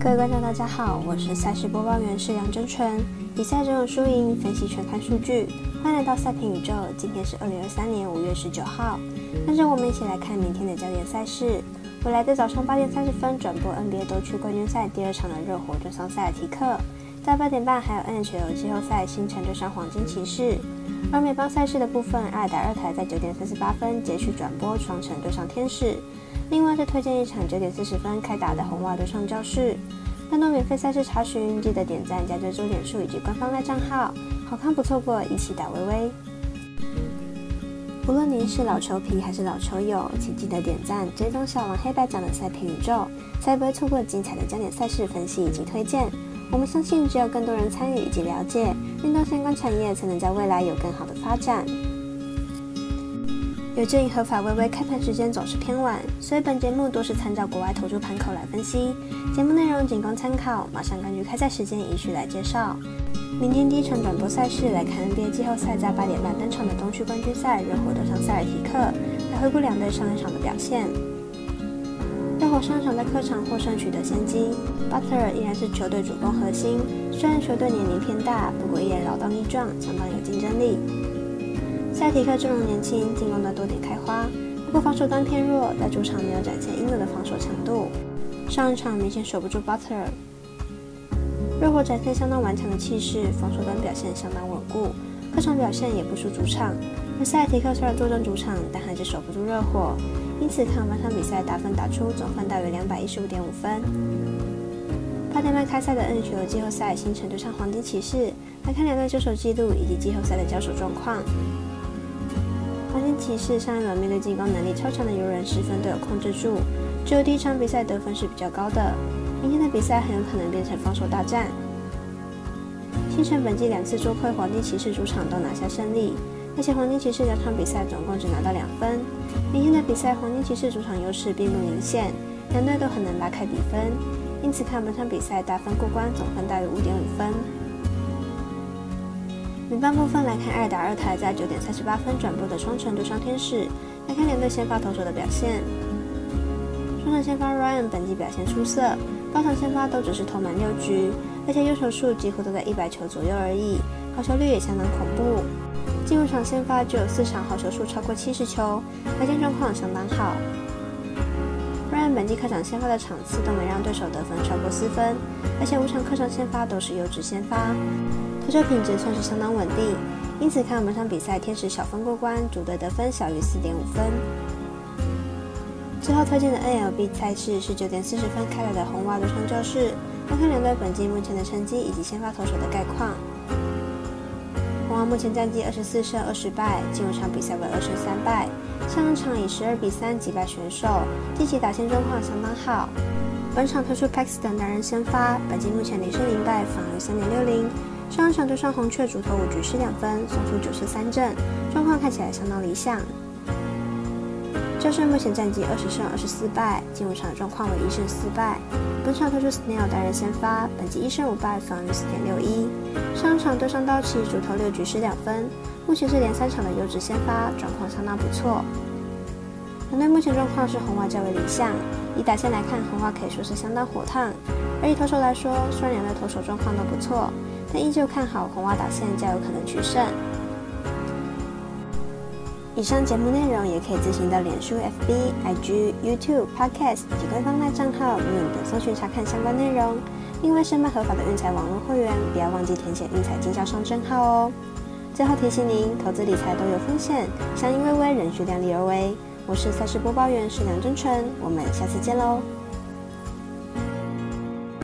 各位观众，大家好，我是赛事播报员是梁真纯。比赛中有输赢，分析全看数据。欢迎来到赛评宇宙，今天是二零二三年五月十九号。跟着我们一起来看明天的焦点赛事。未来的早上八点三十分转播 NBA 东区冠军赛第二场的热火对上塞尔提克，在八点半还有 NHL 季后赛星城对上黄金骑士。而美邦赛事的部分，爱达二台在九点三十八分截取转播双城对上天使。另外，再推荐一场九点四十分开打的红袜对上教室。更多免费赛事查询，记得点赞加追踪点数以及官方赖账号，好看不错过，一起打微微。无论您是老球皮还是老球友，请记得点赞追踪小王黑白奖的赛评宇宙，才不会错过精彩的焦点赛事分析以及推荐。我们相信，只有更多人参与以及了解运动相关产业，才能在未来有更好的发展。由于合法微微开盘时间总是偏晚，所以本节目多是参照国外投注盘口来分析。节目内容仅供参考，马上根据开赛时间依序来介绍。明天第一场转播赛事来看 NBA 季后赛，在八点半登场的东区冠军赛，热火对上塞尔提克。来回顾两队上一场的表现。热火上场在客场获胜取得先机，Butler 依然是球队主攻核心。虽然球队年龄偏大，不过依然老当益壮，相当有竞争力。塞提克阵容年轻，进攻端多点开花，不过防守端偏弱，在主场没有展现应有的防守强度。上一场明显守不住 Butler，热火展现相当顽强的气势，防守端表现相当稳固，客场表现也不输主场。而塞提克虽然坐镇主场，但还是守不住热火，因此看本场比赛打分打出总分大约两百一十五点五分。八点半开赛的 NHL 季后赛，星城对上黄金骑士，来看两队交手记录以及季后赛的交手状况。黄金骑士上一轮面对进攻能力超强的游人，十分都有控制住，只有第一场比赛得分是比较高的。明天的比赛很有可能变成防守大战。星城本季两次捉亏黄金骑士主场都拿下胜利，而且黄金骑士两场比赛总共只拿到两分。明天的比赛黄金骑士主场优势并不明显，两队都很难拉开比分，因此看本场比赛大分过关，总分大于五点五分。女半部分来看，二打二台在九点三十八分转播的双城对上天使。来看两队先发投手的表现。双城先发 Ryan 本季表现出色，八场先发都只是投满六局，而且优球数几乎都在一百球左右而已，好球率也相当恐怖。进入场先发就有四场好球数超过七十球，排肩状况相当好。Ryan 本季客场先发的场次都没让对手得分超过四分，而且五场客场先发都是优质先发。投球品质算是相当稳定，因此看本场比赛天使小分过关，主队得分小于四点五分。最后推荐的 NLB 赛事是九点四十分开来的红袜对上教室，看看两队本季目前的成绩以及先发投手的概况。目前战绩二十四胜二十败，进入场比赛为二胜三败，上一场以十二比三击败选手，近期打线状况相当好。本场推出 Paxton 男人先发，本季目前零胜零败，防御三点六零。上一场对上红雀，主投五局失两分，送出九十三阵，状况看起来相当理想。教士目前战绩二十胜二十四败，进入场状况为一胜四败。本场推出 Snell 单人先发，本季一胜五败，防御四点六一。上场对上道奇，主投六局失两分，目前是连三场的优质先发，状况相当不错。两队目前状况是红袜较为理想，以打线来看，红袜可以说是相当火烫。而以投手来说，虽然两队投手状况都不错。但依旧看好红袜打线较有可能取胜。以上节目内容也可以自行到脸书、FB、IG、YouTube、Podcast 及官方赖账号运营等搜寻查看相关内容。另外，申办合法的运彩网络会员，不要忘记填写运彩经销商证号哦。最后提醒您，投资理财都有风险，相依微微，仍需量力而为。我是赛事播报员，是梁真纯，我们下次见喽。